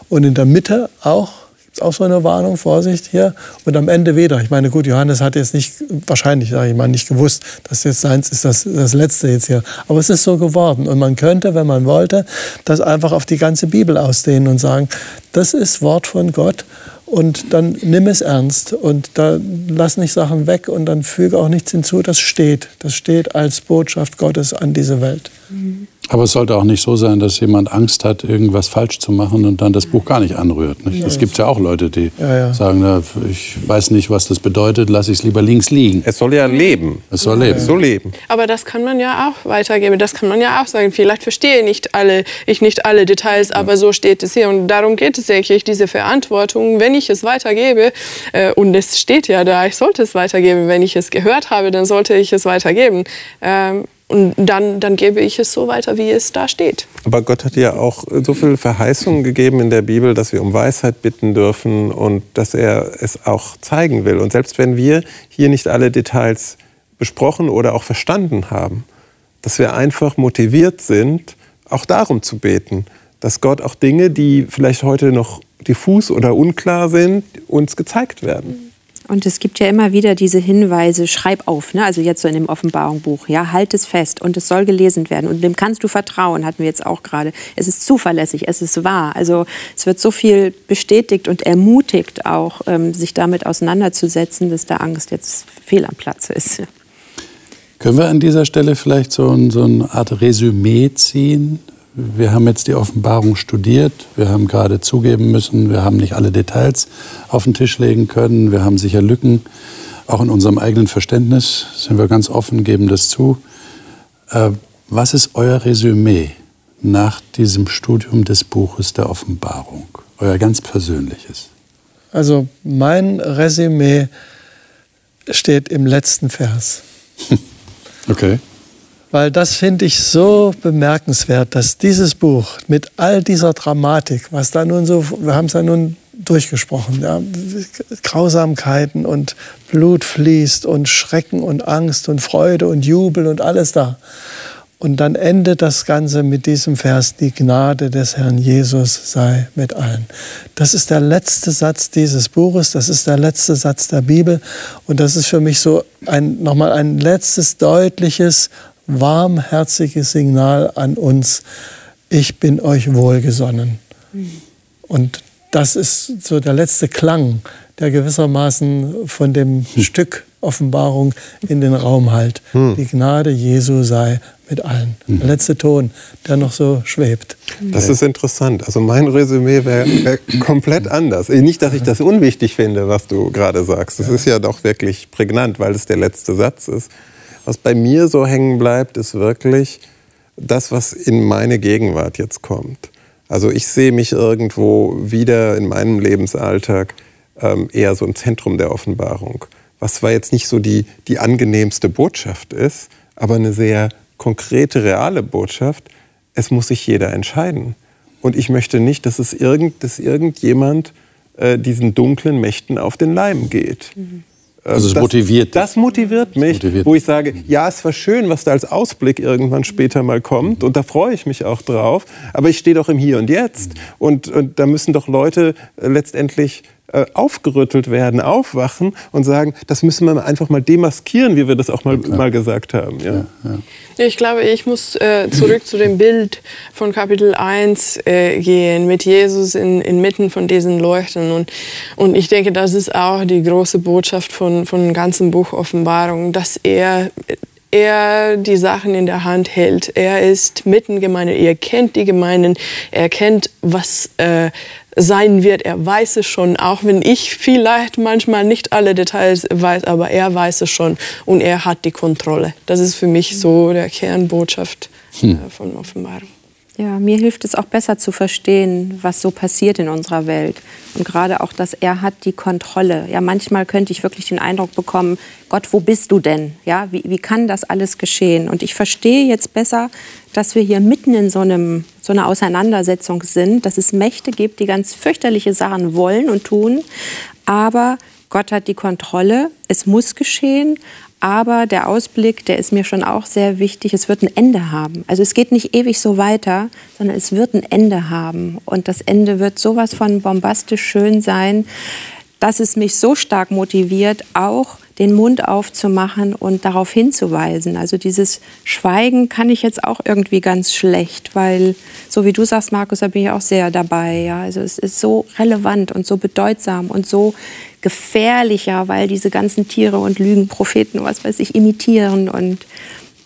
und in der Mitte auch auch so eine Warnung, Vorsicht hier. Und am Ende wieder. Ich meine, gut, Johannes hat jetzt nicht, wahrscheinlich, sage ich mal, nicht gewusst, dass jetzt seins ist das, das Letzte jetzt hier. Aber es ist so geworden. Und man könnte, wenn man wollte, das einfach auf die ganze Bibel ausdehnen und sagen, das ist Wort von Gott und dann nimm es ernst und da lass nicht Sachen weg und dann füge auch nichts hinzu. Das steht. Das steht als Botschaft Gottes an diese Welt. Mhm. Aber es sollte auch nicht so sein, dass jemand Angst hat, irgendwas falsch zu machen und dann das Buch gar nicht anrührt. Nicht? Es gibt ja auch Leute, die ja, ja. sagen, na, ich weiß nicht, was das bedeutet, lasse ich es lieber links liegen. Es soll ja leben. Es soll leben. Es soll leben. Aber das kann man ja auch weitergeben. Das kann man ja auch sagen. Vielleicht verstehe nicht alle, ich nicht alle Details, aber ja. so steht es hier. Und darum geht es, denke ich, diese Verantwortung, wenn ich es weitergebe, äh, und es steht ja da, ich sollte es weitergeben. Wenn ich es gehört habe, dann sollte ich es weitergeben. Und dann, dann gebe ich es so weiter, wie es da steht. Aber Gott hat ja auch so viele Verheißungen gegeben in der Bibel, dass wir um Weisheit bitten dürfen und dass er es auch zeigen will. Und selbst wenn wir hier nicht alle Details besprochen oder auch verstanden haben, dass wir einfach motiviert sind, auch darum zu beten, dass Gott auch Dinge, die vielleicht heute noch diffus oder unklar sind, uns gezeigt werden. Und es gibt ja immer wieder diese Hinweise, schreib auf, ne? also jetzt so in dem Offenbarungsbuch, ja, halt es fest und es soll gelesen werden und dem kannst du vertrauen, hatten wir jetzt auch gerade. Es ist zuverlässig, es ist wahr. Also es wird so viel bestätigt und ermutigt auch, ähm, sich damit auseinanderzusetzen, dass da Angst jetzt fehl am Platz ist. Können wir an dieser Stelle vielleicht so, ein, so eine Art Resümee ziehen wir haben jetzt die Offenbarung studiert. Wir haben gerade zugeben müssen, wir haben nicht alle Details auf den Tisch legen können. Wir haben sicher Lücken. Auch in unserem eigenen Verständnis sind wir ganz offen, geben das zu. Äh, was ist euer Resümee nach diesem Studium des Buches der Offenbarung? Euer ganz persönliches. Also mein Resümee steht im letzten Vers. [LAUGHS] okay. Weil das finde ich so bemerkenswert, dass dieses Buch mit all dieser Dramatik, was da nun so, wir haben es ja nun durchgesprochen, ja, Grausamkeiten und Blut fließt und Schrecken und Angst und Freude und Jubel und alles da. Und dann endet das Ganze mit diesem Vers, die Gnade des Herrn Jesus sei mit allen. Das ist der letzte Satz dieses Buches, das ist der letzte Satz der Bibel und das ist für mich so ein, nochmal ein letztes deutliches warmherziges Signal an uns, ich bin euch wohlgesonnen. Mhm. Und das ist so der letzte Klang, der gewissermaßen von dem hm. Stück Offenbarung in den Raum halt. Hm. Die Gnade Jesu sei mit allen. Hm. Der letzte Ton, der noch so schwebt. Das ist interessant. Also mein Resümee wäre wär komplett anders. Nicht, dass ich das unwichtig finde, was du gerade sagst. Das ist ja doch wirklich prägnant, weil es der letzte Satz ist. Was bei mir so hängen bleibt, ist wirklich das, was in meine Gegenwart jetzt kommt. Also ich sehe mich irgendwo wieder in meinem Lebensalltag ähm, eher so im Zentrum der Offenbarung. Was zwar jetzt nicht so die, die angenehmste Botschaft ist, aber eine sehr konkrete, reale Botschaft. Es muss sich jeder entscheiden. Und ich möchte nicht, dass es irgend, dass irgendjemand äh, diesen dunklen Mächten auf den Leim geht. Mhm. Also es das, motiviert. Das motiviert mich, motiviert. wo ich sage, ja, es war schön, was da als Ausblick irgendwann später mal kommt und da freue ich mich auch drauf, aber ich stehe doch im Hier und Jetzt und, und da müssen doch Leute letztendlich äh, aufgerüttelt werden, aufwachen und sagen, das müssen wir einfach mal demaskieren, wie wir das auch mal, ja, mal gesagt haben. Ja. Ja, ich glaube, ich muss äh, zurück zu dem Bild von Kapitel 1 äh, gehen, mit Jesus in, inmitten von diesen Leuchten. Und, und ich denke, das ist auch die große Botschaft von, von dem ganzen Buch Offenbarung, dass er er die Sachen in der Hand hält. Er ist mitten Gemeinde, er kennt die Gemeinden, er kennt, was äh, sein wird. Er weiß es schon, auch wenn ich vielleicht manchmal nicht alle Details weiß, aber er weiß es schon und er hat die Kontrolle. Das ist für mich so der Kernbotschaft hm. äh, von Offenbarung. Ja, mir hilft es auch besser zu verstehen, was so passiert in unserer Welt. Und gerade auch, dass er hat die Kontrolle. Ja, manchmal könnte ich wirklich den Eindruck bekommen, Gott, wo bist du denn? Ja, wie, wie kann das alles geschehen? Und ich verstehe jetzt besser, dass wir hier mitten in so, einem, so einer Auseinandersetzung sind, dass es Mächte gibt, die ganz fürchterliche Sachen wollen und tun. Aber Gott hat die Kontrolle, es muss geschehen, aber der Ausblick, der ist mir schon auch sehr wichtig. Es wird ein Ende haben. Also es geht nicht ewig so weiter, sondern es wird ein Ende haben. Und das Ende wird sowas von bombastisch schön sein, dass es mich so stark motiviert, auch den Mund aufzumachen und darauf hinzuweisen. Also dieses Schweigen kann ich jetzt auch irgendwie ganz schlecht, weil so wie du sagst, Markus, da bin ich auch sehr dabei. Ja. Also es ist so relevant und so bedeutsam und so gefährlicher, weil diese ganzen Tiere und Lügenpropheten, was weiß ich, imitieren und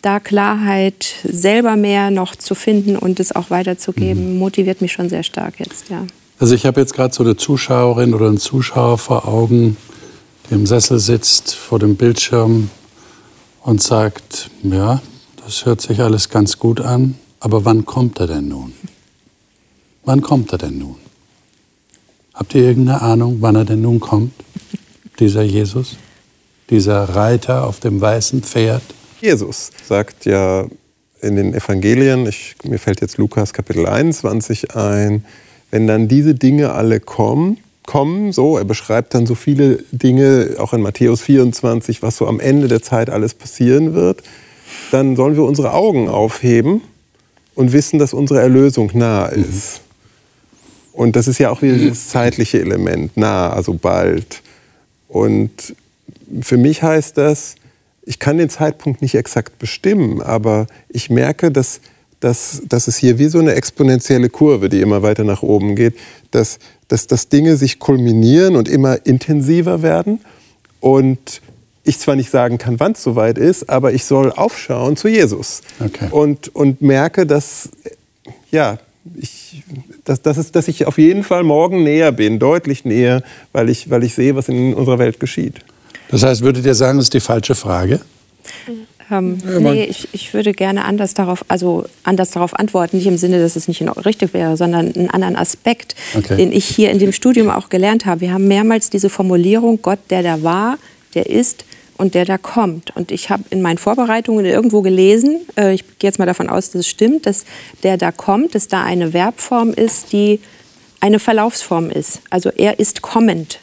da Klarheit selber mehr noch zu finden und es auch weiterzugeben, mhm. motiviert mich schon sehr stark jetzt, ja. Also ich habe jetzt gerade so eine Zuschauerin oder einen Zuschauer vor Augen, im Sessel sitzt vor dem Bildschirm und sagt, ja, das hört sich alles ganz gut an, aber wann kommt er denn nun? Wann kommt er denn nun? Habt ihr irgendeine Ahnung, wann er denn nun kommt? dieser Jesus, dieser Reiter auf dem weißen Pferd? Jesus sagt ja in den Evangelien, ich, mir fällt jetzt Lukas Kapitel 21 ein, wenn dann diese Dinge alle kommen, kommen, so, er beschreibt dann so viele Dinge, auch in Matthäus 24, was so am Ende der Zeit alles passieren wird, dann sollen wir unsere Augen aufheben und wissen, dass unsere Erlösung nah ist. Mhm. Und das ist ja auch wieder dieses zeitliche Element, nah, also bald. Und für mich heißt das, ich kann den Zeitpunkt nicht exakt bestimmen, aber ich merke, dass, dass, dass es hier wie so eine exponentielle Kurve, die immer weiter nach oben geht, dass, dass, dass Dinge sich kulminieren und immer intensiver werden. Und ich zwar nicht sagen kann, wann es soweit ist, aber ich soll aufschauen zu Jesus. Okay. Und, und merke, dass ja, ich, dass, dass, es, dass ich auf jeden Fall morgen näher bin, deutlich näher, weil ich, weil ich sehe, was in unserer Welt geschieht. Das heißt, würdet ihr sagen, das ist die falsche Frage? Ähm, nee, ich, ich würde gerne anders darauf, also anders darauf antworten, nicht im Sinne, dass es nicht richtig wäre, sondern einen anderen Aspekt, okay. den ich hier in dem Studium auch gelernt habe. Wir haben mehrmals diese Formulierung, Gott, der da war, der ist, und der da kommt. Und ich habe in meinen Vorbereitungen irgendwo gelesen, äh, ich gehe jetzt mal davon aus, dass es stimmt, dass der da kommt, dass da eine Verbform ist, die eine Verlaufsform ist. Also er ist kommend.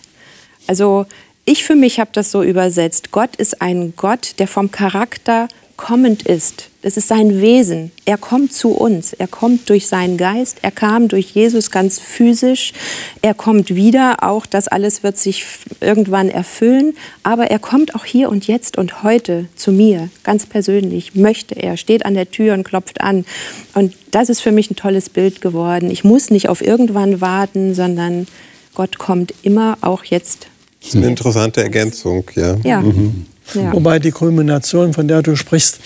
Also ich für mich habe das so übersetzt. Gott ist ein Gott, der vom Charakter kommend ist. Das ist sein Wesen. Er kommt zu uns. Er kommt durch seinen Geist. Er kam durch Jesus ganz physisch. Er kommt wieder. Auch das alles wird sich irgendwann erfüllen. Aber er kommt auch hier und jetzt und heute zu mir, ganz persönlich. Möchte er. Steht an der Tür und klopft an. Und das ist für mich ein tolles Bild geworden. Ich muss nicht auf irgendwann warten, sondern Gott kommt immer auch jetzt. Das ist eine interessante Ergänzung, ja. Ja. Mhm. Ja. Wobei die Kulmination, von der du sprichst,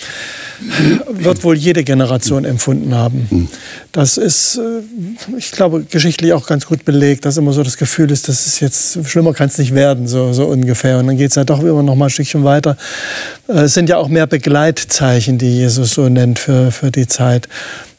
wird wohl jede Generation empfunden haben. Das ist, äh, ich glaube, geschichtlich auch ganz gut belegt, dass immer so das Gefühl ist, das ist jetzt, schlimmer kann es nicht werden, so, so ungefähr. Und dann geht es ja doch immer noch mal ein Stückchen weiter. Äh, es sind ja auch mehr Begleitzeichen, die Jesus so nennt für, für die Zeit.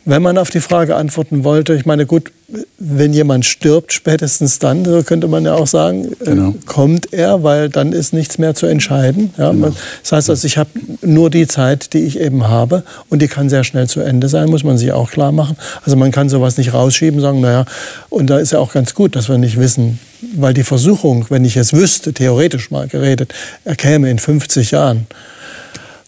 Wenn man auf die Frage antworten wollte, ich meine, gut, wenn jemand stirbt, spätestens dann, so könnte man ja auch sagen, äh, genau. kommt er, weil dann ist nichts mehr zu entscheiden. Ja, genau. Das heißt also, ich habe nur die Zeit, die ich eben habe und die kann sehr schnell zu Ende sein, muss man sich auch klar machen. Also man kann sowas nicht rausschieben, sagen, naja, und da ist ja auch ganz gut, dass wir nicht wissen, weil die Versuchung, wenn ich es wüsste, theoretisch mal geredet, er käme in 50 Jahren,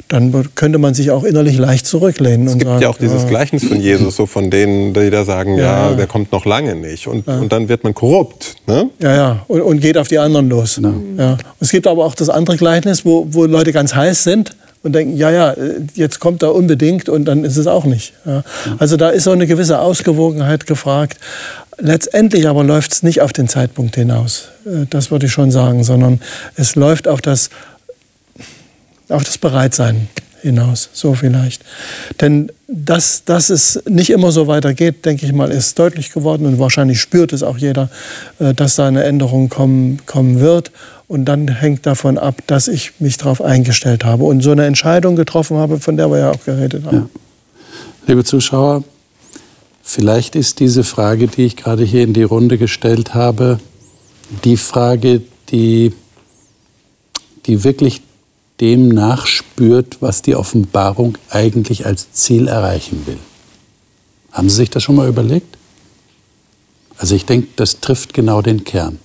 dann könnte man sich auch innerlich leicht zurücklehnen. Es gibt sagen, ja auch dieses ja. Gleichnis von Jesus, so von denen, die da sagen, ja, ja der kommt noch lange nicht. Und, ja. und dann wird man korrupt. Ne? Ja, ja, und, und geht auf die anderen los. Ja. Es gibt aber auch das andere Gleichnis, wo, wo Leute ganz heiß sind und denken, ja, ja, jetzt kommt er unbedingt und dann ist es auch nicht. Also da ist so eine gewisse Ausgewogenheit gefragt. Letztendlich aber läuft es nicht auf den Zeitpunkt hinaus. Äh, das würde ich schon sagen, sondern es läuft auf das auf das Bereitsein hinaus, so vielleicht. Denn dass, dass es nicht immer so weitergeht, denke ich mal, ist deutlich geworden und wahrscheinlich spürt es auch jeder, äh, dass da eine Änderung kommen, kommen wird. Und dann hängt davon ab, dass ich mich darauf eingestellt habe und so eine Entscheidung getroffen habe, von der wir ja auch geredet haben. Ja. Liebe Zuschauer, vielleicht ist diese Frage, die ich gerade hier in die Runde gestellt habe, die Frage, die, die wirklich dem nachspürt, was die Offenbarung eigentlich als Ziel erreichen will. Haben Sie sich das schon mal überlegt? Also ich denke, das trifft genau den Kern.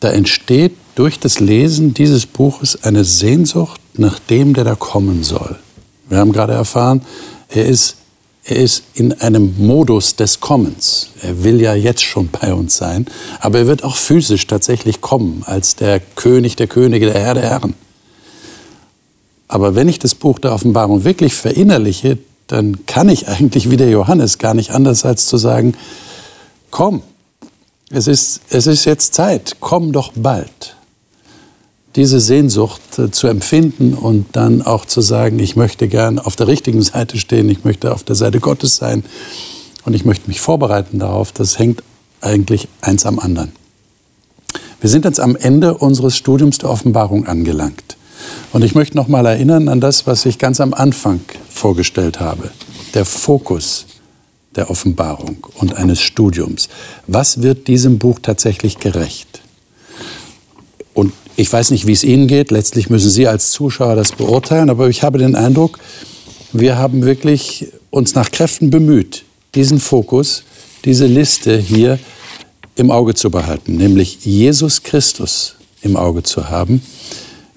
Da entsteht durch das Lesen dieses Buches eine Sehnsucht nach dem, der da kommen soll. Wir haben gerade erfahren, er ist, er ist in einem Modus des Kommens. Er will ja jetzt schon bei uns sein, aber er wird auch physisch tatsächlich kommen als der König der Könige, der Herr der Herren. Aber wenn ich das Buch der Offenbarung wirklich verinnerliche, dann kann ich eigentlich wie der Johannes gar nicht anders als zu sagen, komm, es ist, es ist jetzt Zeit, komm doch bald. Diese Sehnsucht äh, zu empfinden und dann auch zu sagen, ich möchte gern auf der richtigen Seite stehen, ich möchte auf der Seite Gottes sein und ich möchte mich vorbereiten darauf, das hängt eigentlich eins am anderen. Wir sind jetzt am Ende unseres Studiums der Offenbarung angelangt. Und ich möchte noch mal erinnern an das, was ich ganz am Anfang vorgestellt habe. Der Fokus der Offenbarung und eines Studiums. Was wird diesem Buch tatsächlich gerecht? Und ich weiß nicht, wie es Ihnen geht. Letztlich müssen Sie als Zuschauer das beurteilen. Aber ich habe den Eindruck, wir haben wirklich uns nach Kräften bemüht, diesen Fokus, diese Liste hier im Auge zu behalten, nämlich Jesus Christus im Auge zu haben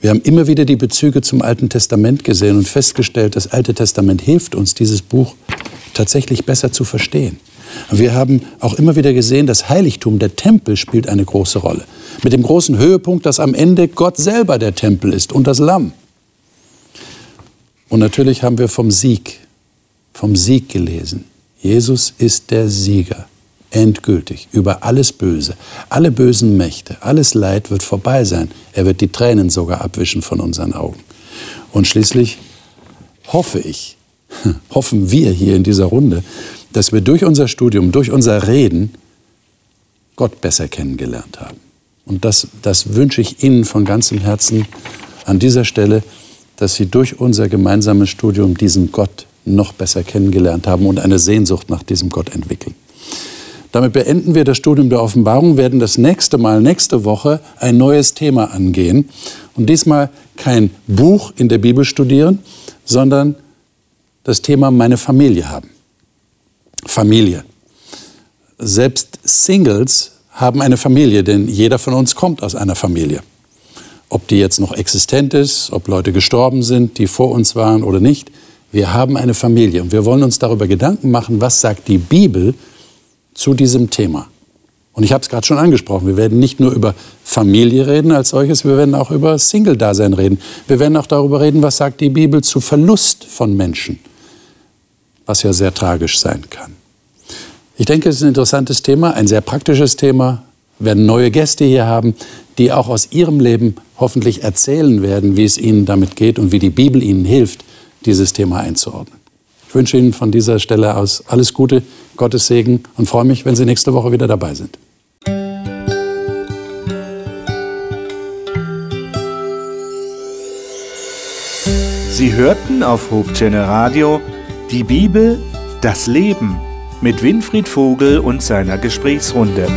wir haben immer wieder die Bezüge zum Alten Testament gesehen und festgestellt, das Alte Testament hilft uns, dieses Buch tatsächlich besser zu verstehen. wir haben auch immer wieder gesehen, das Heiligtum, der Tempel spielt eine große Rolle. Mit dem großen Höhepunkt, dass am Ende Gott selber der Tempel ist und das Lamm. Und natürlich haben wir vom Sieg, vom Sieg gelesen. Jesus ist der Sieger endgültig über alles Böse, alle bösen Mächte, alles Leid wird vorbei sein. Er wird die Tränen sogar abwischen von unseren Augen. Und schließlich hoffe ich, [LAUGHS] hoffen wir hier in dieser Runde, dass wir durch unser Studium, durch unser Reden Gott besser kennengelernt haben. Und das, das wünsche ich Ihnen von ganzem Herzen an dieser Stelle, dass Sie durch unser gemeinsames Studium diesen Gott noch besser kennengelernt haben und eine Sehnsucht nach diesem Gott entwickeln. Damit beenden wir das Studium der Offenbarung, werden das nächste Mal, nächste Woche, ein neues Thema angehen. Und diesmal kein Buch in der Bibel studieren, sondern das Thema meine Familie haben. Familie. Selbst Singles haben eine Familie, denn jeder von uns kommt aus einer Familie. Ob die jetzt noch existent ist, ob Leute gestorben sind, die vor uns waren oder nicht, wir haben eine Familie und wir wollen uns darüber Gedanken machen, was sagt die Bibel zu diesem Thema. Und ich habe es gerade schon angesprochen, wir werden nicht nur über Familie reden als solches, wir werden auch über Single-Dasein reden. Wir werden auch darüber reden, was sagt die Bibel zu Verlust von Menschen, was ja sehr tragisch sein kann. Ich denke, es ist ein interessantes Thema, ein sehr praktisches Thema. Wir werden neue Gäste hier haben, die auch aus ihrem Leben hoffentlich erzählen werden, wie es ihnen damit geht und wie die Bibel ihnen hilft, dieses Thema einzuordnen. Ich wünsche Ihnen von dieser Stelle aus alles Gute, Gottes Segen und freue mich, wenn Sie nächste Woche wieder dabei sind. Sie hörten auf Hope Radio die Bibel, Das Leben mit Winfried Vogel und seiner Gesprächsrunde.